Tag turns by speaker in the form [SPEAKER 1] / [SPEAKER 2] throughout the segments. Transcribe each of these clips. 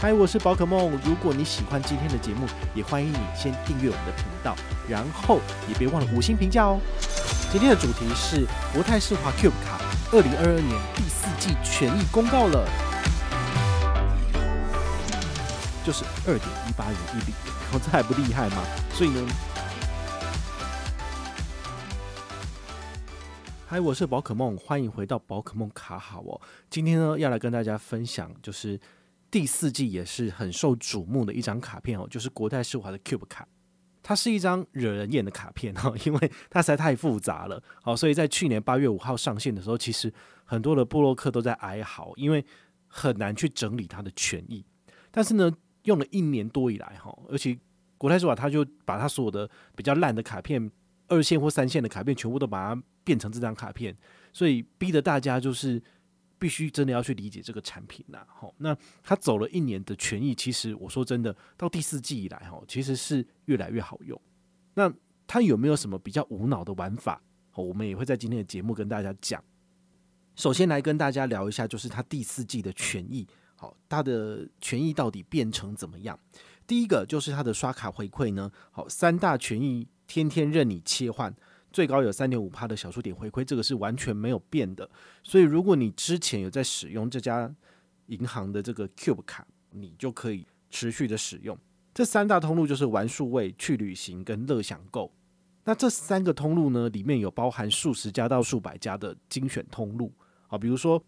[SPEAKER 1] 嗨，我是宝可梦。如果你喜欢今天的节目，也欢迎你先订阅我们的频道，然后也别忘了五星评价哦。今天的主题是国泰世华 Cube 卡二零二二年第四季权益公告了，就是二点一八元一笔，这还不厉害吗？所以呢。嗨，我是宝可梦，欢迎回到宝可梦卡好哦。今天呢，要来跟大家分享，就是第四季也是很受瞩目的一张卡片哦，就是国泰世华的 Cube 卡。它是一张惹人厌的卡片哦，因为它实在太复杂了。好，所以在去年八月五号上线的时候，其实很多的布洛克都在哀嚎，因为很难去整理它的权益。但是呢，用了一年多以来哈，而且国泰世华它就把它所有的比较烂的卡片。二线或三线的卡片全部都把它变成这张卡片，所以逼得大家就是必须真的要去理解这个产品呐。好，那他走了一年的权益，其实我说真的，到第四季以来哈，其实是越来越好用。那他有没有什么比较无脑的玩法？好，我们也会在今天的节目跟大家讲。首先来跟大家聊一下，就是他第四季的权益，好，他的权益到底变成怎么样？第一个就是他的刷卡回馈呢，好，三大权益。天天任你切换，最高有三点五趴的小数点回馈，这个是完全没有变的。所以，如果你之前有在使用这家银行的这个 Cube 卡，你就可以持续的使用。这三大通路就是玩数位、去旅行跟乐享购。那这三个通路呢，里面有包含数十家到数百家的精选通路啊，比如说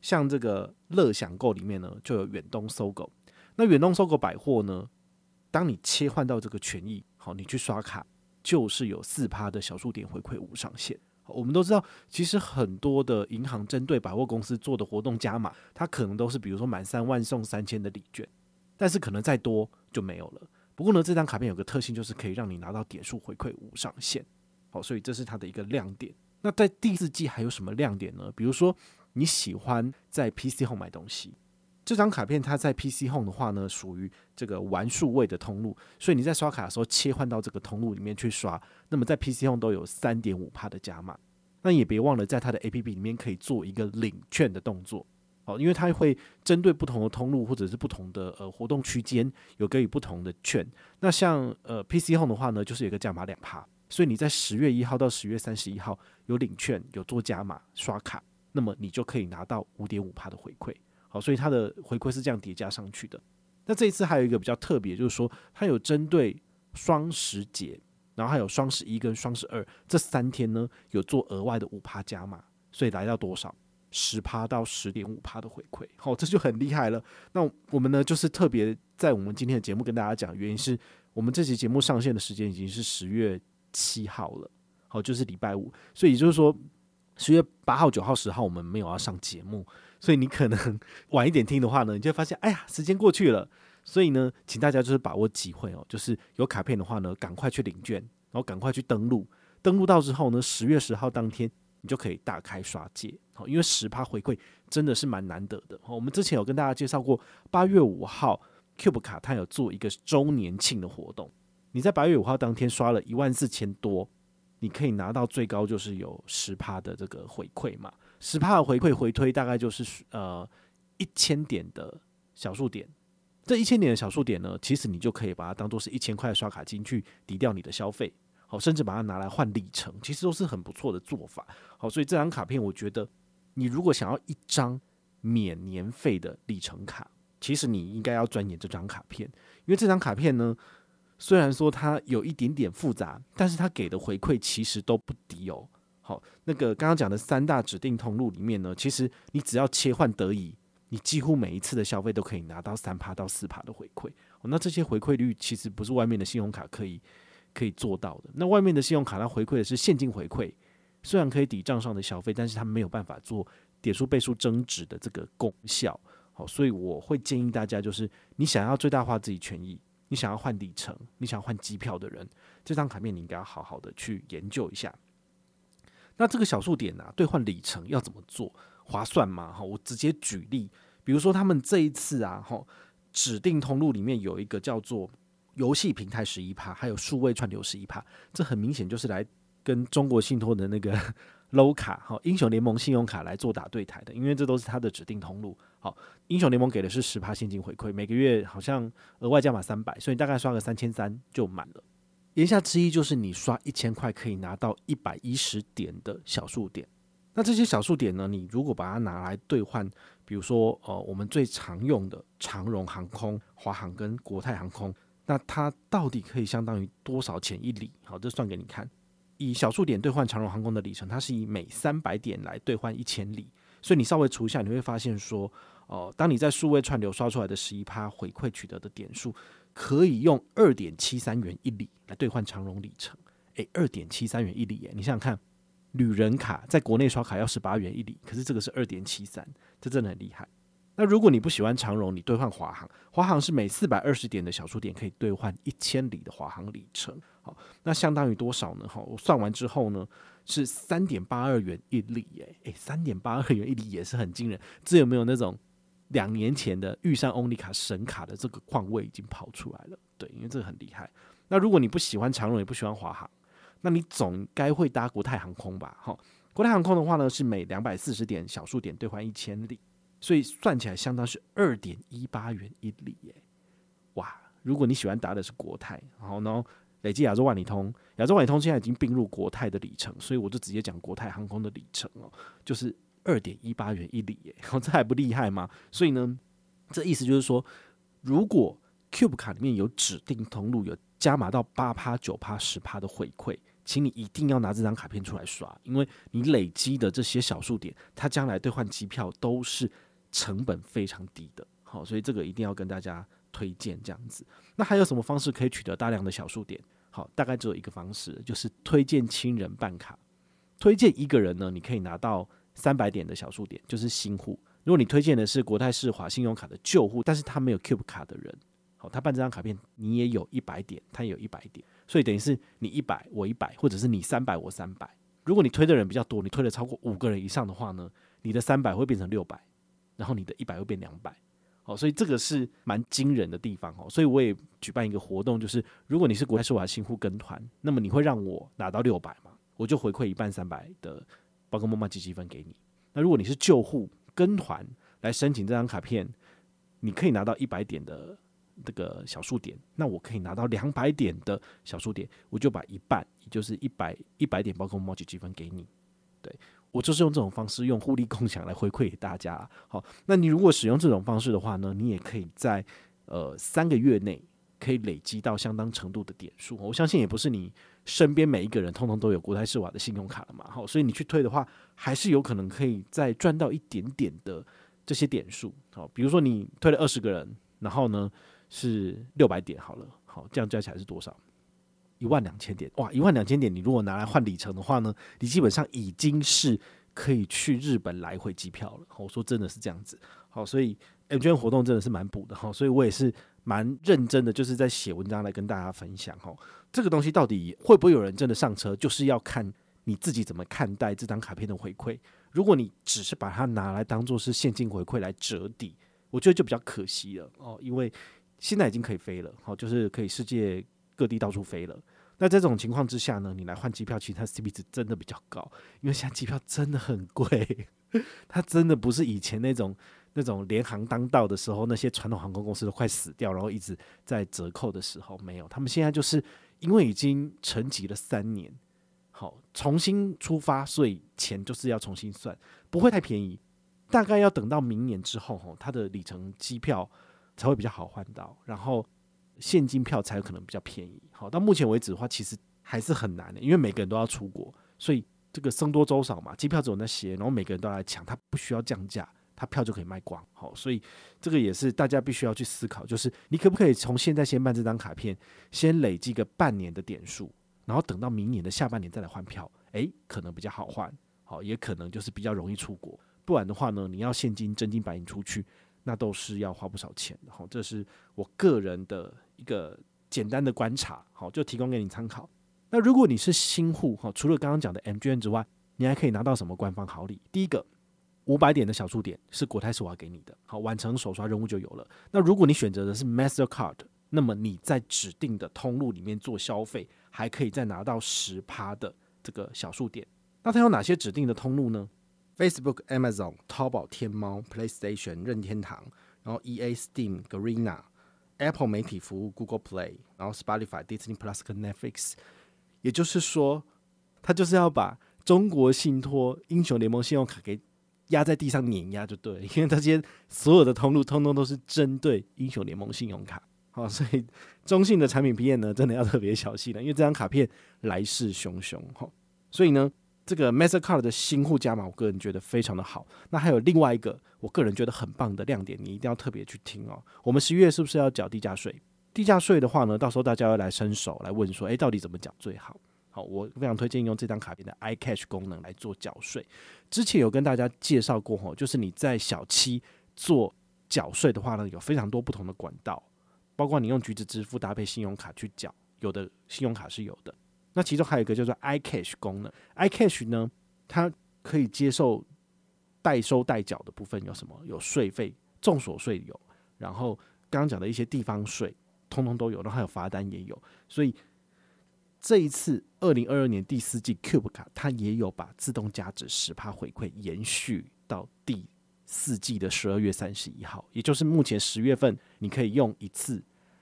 [SPEAKER 1] 像这个乐享购里面呢，就有远东搜狗。那远东搜狗百货呢，当你切换到这个权益，好，你去刷卡。就是有四趴的小数点回馈无上限。我们都知道，其实很多的银行针对百货公司做的活动加码，它可能都是比如说满三万送三千的礼券，但是可能再多就没有了。不过呢，这张卡片有个特性，就是可以让你拿到点数回馈无上限。好，所以这是它的一个亮点。那在第四季还有什么亮点呢？比如说你喜欢在 PC 后买东西。这张卡片它在 PC Home 的话呢，属于这个玩数位的通路，所以你在刷卡的时候切换到这个通路里面去刷，那么在 PC Home 都有三点五趴的加码。那也别忘了在它的 APP 里面可以做一个领券的动作，哦，因为它会针对不同的通路或者是不同的呃活动区间有给予不同的券。那像呃 PC Home 的话呢，就是有个加码两趴，所以你在十月一号到十月三十一号有领券有做加码刷卡，那么你就可以拿到五点五趴的回馈。所以它的回馈是这样叠加上去的。那这一次还有一个比较特别，就是说它有针对双十节，然后还有双十一跟双十二这三天呢，有做额外的五趴加码，所以来到多少？十趴到十点五趴的回馈。好，这就很厉害了。那我们呢，就是特别在我们今天的节目跟大家讲，原因是我们这期节目上线的时间已经是十月七号了，好，就是礼拜五，所以也就是说十月八号、九号、十号我们没有要上节目。所以你可能晚一点听的话呢，你就会发现，哎呀，时间过去了。所以呢，请大家就是把握机会哦，就是有卡片的话呢，赶快去领券，然后赶快去登录。登录到之后呢，十月十号当天你就可以大开刷戒。好，因为十趴回馈真的是蛮难得的。我们之前有跟大家介绍过，八月五号 Cube 卡它有做一个周年庆的活动，你在八月五号当天刷了一万四千多，你可以拿到最高就是有十趴的这个回馈嘛。十帕的回馈回推大概就是呃一千点的小数点，这一千点的小数点呢，其实你就可以把它当做是一千块的刷卡金去抵掉你的消费，好，甚至把它拿来换里程，其实都是很不错的做法。好，所以这张卡片我觉得，你如果想要一张免年费的里程卡，其实你应该要钻研这张卡片，因为这张卡片呢，虽然说它有一点点复杂，但是它给的回馈其实都不低哦。好，那个刚刚讲的三大指定通路里面呢，其实你只要切换得宜，你几乎每一次的消费都可以拿到三趴到四趴的回馈。那这些回馈率其实不是外面的信用卡可以可以做到的。那外面的信用卡它回馈的是现金回馈，虽然可以抵账上的消费，但是它没有办法做点数倍数增值的这个功效。好，所以我会建议大家，就是你想要最大化自己权益，你想要换里程，你想要换机票的人，这张卡片你应该要好好的去研究一下。那这个小数点啊，兑换里程要怎么做划算吗？哈，我直接举例，比如说他们这一次啊，哈，指定通路里面有一个叫做游戏平台十一趴，还有数位串流十一趴，这很明显就是来跟中国信托的那个 low 卡好，英雄联盟信用卡来做打对台的，因为这都是它的指定通路。好，英雄联盟给的是十趴现金回馈，每个月好像额外加码三百，所以大概刷个三千三就满了。言下之意就是你刷一千块可以拿到一百一十点的小数点。那这些小数点呢，你如果把它拿来兑换，比如说呃我们最常用的长荣航空、华航跟国泰航空，那它到底可以相当于多少钱一里？好，这算给你看。以小数点兑换长荣航空的里程，它是以每三百点来兑换一千里，所以你稍微除一下，你会发现说，哦、呃，当你在数位串流刷出来的十一趴回馈取得的点数，可以用二点七三元一里来兑换长荣里程。诶，二点七三元一里，诶，你想想看，旅人卡在国内刷卡要十八元一里，可是这个是二点七三，这真的很厉害。那如果你不喜欢长荣，你兑换华航，华航是每四百二十点的小数点可以兑换一千里的华航里程。好，那相当于多少呢？好，我算完之后呢，是三点八二元一里。诶诶，三点八二元一里也是很惊人。这有没有那种两年前的玉山欧尼卡神卡的这个况味已经跑出来了？对，因为这个很厉害。那如果你不喜欢长荣，也不喜欢华航，那你总该会搭国泰航空吧？哈，国泰航空的话呢，是每两百四十点小数点兑换一千里。所以算起来相当是二点一八元一里耶，哇！如果你喜欢搭的是国泰，然后呢，累计亚洲万里通，亚洲万里通现在已经并入国泰的里程，所以我就直接讲国泰航空的里程哦，就是二点一八元一里耶，这还不厉害吗？所以呢，这意思就是说，如果 Cube 卡里面有指定通路有加码到八趴、九趴、十趴的回馈。请你一定要拿这张卡片出来刷，因为你累积的这些小数点，它将来兑换机票都是成本非常低的。好，所以这个一定要跟大家推荐这样子。那还有什么方式可以取得大量的小数点？好，大概只有一个方式，就是推荐亲人办卡。推荐一个人呢，你可以拿到三百点的小数点，就是新户。如果你推荐的是国泰世华信用卡的旧户，但是他没有 Cube 卡的人，好，他办这张卡片，你也有一百点，他也有一百点。所以等于是你一百我一百，或者是你三百我三百。如果你推的人比较多，你推了超过五个人以上的话呢，你的三百会变成六百，然后你的一百会变两百。好，所以这个是蛮惊人的地方哦。所以我也举办一个活动，就是如果你是国泰世华新户跟团，那么你会让我拿到六百嘛，我就回馈一半三百的宝可梦麻吉积分给你。那如果你是旧户跟团来申请这张卡片，你可以拿到一百点的。这个小数点，那我可以拿到两百点的小数点，我就把一半，也就是一百一百点宝可梦麻吉积分给你。对，我就是用这种方式，用互利共享来回馈给大家。好，那你如果使用这种方式的话呢，你也可以在呃三个月内可以累积到相当程度的点数。我相信也不是你身边每一个人通通都有国泰世华的信用卡了嘛。好，所以你去推的话，还是有可能可以再赚到一点点的这些点数。好，比如说你推了二十个人，然后呢，是六百点好了，好，这样加起来是多少？一万两千点哇！一万两千点，你如果拿来换里程的话呢，你基本上已经是可以去日本来回机票了。我说真的是这样子，好，所以 MGM 活动真的是蛮补的哈，所以我也是蛮认真的，就是在写文章来跟大家分享哦。这个东西到底会不会有人真的上车，就是要看你自己怎么看待这张卡片的回馈。如果你只是把它拿来当做是现金回馈来折抵，我觉得就比较可惜了哦，因为。现在已经可以飞了，好，就是可以世界各地到处飞了。那这种情况之下呢，你来换机票，其实它 CP 值真的比较高，因为现在机票真的很贵，它真的不是以前那种那种联航当道的时候，那些传统航空公司都快死掉，然后一直在折扣的时候，没有，他们现在就是因为已经沉寂了三年，好，重新出发，所以钱就是要重新算，不会太便宜，大概要等到明年之后，哈，它的里程机票。才会比较好换到，然后现金票才有可能比较便宜。好，到目前为止的话，其实还是很难的，因为每个人都要出国，所以这个僧多粥少嘛，机票只有那些，然后每个人都来抢，他不需要降价，他票就可以卖光。好，所以这个也是大家必须要去思考，就是你可不可以从现在先办这张卡片，先累积个半年的点数，然后等到明年的下半年再来换票，诶，可能比较好换，好，也可能就是比较容易出国。不然的话呢，你要现金真金白银出去。那都是要花不少钱的，好，这是我个人的一个简单的观察，好，就提供给你参考。那如果你是新户，哈，除了刚刚讲的 MGM 之外，你还可以拿到什么官方好礼？第一个，五百点的小数点是国泰世华给你的，好，完成首刷任务就有了。那如果你选择的是 Mastercard，那么你在指定的通路里面做消费，还可以再拿到十趴的这个小数点。那它有哪些指定的通路呢？Facebook、Amazon、淘宝、天猫、PlayStation、任天堂，然后 EA、Steam、Garena、Apple 媒体服务、Google Play，然后 Spotify、Disney Plus 跟 Netflix。也就是说，它就是要把中国信托英雄联盟信用卡给压在地上碾压，就对，因为这些所有的通路通通都是针对英雄联盟信用卡。好，所以中信的产品批验呢，真的要特别小心了，因为这张卡片来势汹汹。哈，所以呢。这个 Mastercard 的新户加码，我个人觉得非常的好。那还有另外一个，我个人觉得很棒的亮点，你一定要特别去听哦。我们十一月是不是要缴地价税？地价税的话呢，到时候大家要来伸手来问说，诶，到底怎么缴最好？好，我非常推荐用这张卡片的 iCash 功能来做缴税。之前有跟大家介绍过吼，就是你在小七做缴税的话呢，有非常多不同的管道，包括你用橘子支付搭配信用卡去缴，有的信用卡是有的。那其中还有一个叫做 iCash 功能，iCash 呢，它可以接受代收代缴的部分有什么？有税费、重所税有，然后刚刚讲的一些地方税，通通都有，然后还有罚单也有。所以这一次二零二二年第四季 Cube 卡，它也有把自动加值十趴回馈延续到第四季的十二月三十一号，也就是目前十月份你可以用一次。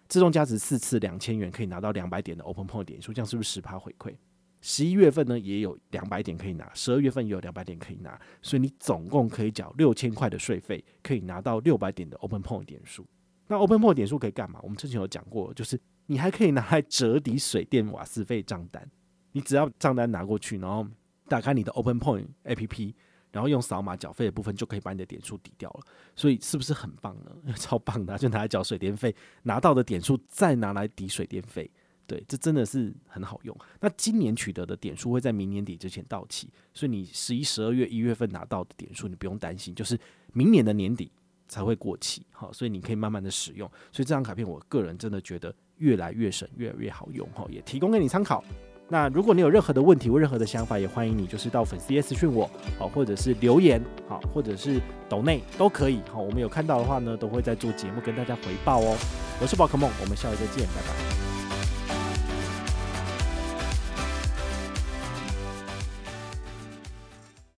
[SPEAKER 1] 自动加值四次两千元，可以拿到两百点的 Open Point 点数，这样是不是十趴回馈？十一月份呢也有两百点可以拿，十二月份也有两百点可以拿，所以你总共可以缴六千块的税费，可以拿到六百点的 Open Point 点数。那 Open Point 点数可以干嘛？我们之前有讲过，就是你还可以拿来折抵水电瓦斯费账单。你只要账单拿过去，然后打开你的 Open Point APP。然后用扫码缴费的部分就可以把你的点数抵掉了，所以是不是很棒呢？超棒的，就拿来缴水电费，拿到的点数再拿来抵水电费，对，这真的是很好用。那今年取得的点数会在明年底之前到期，所以你十一、十二月、一月份拿到的点数你不用担心，就是明年的年底才会过期，好，所以你可以慢慢的使用。所以这张卡片，我个人真的觉得越来越省，越来越好用，哈，也提供给你参考。那如果你有任何的问题或任何的想法，也欢迎你就是到粉丝页私讯我，好，或者是留言，好，或者是抖内都可以，好，我们有看到的话呢，都会在做节目跟大家回报哦。我是宝可梦，我们下回再见，拜拜。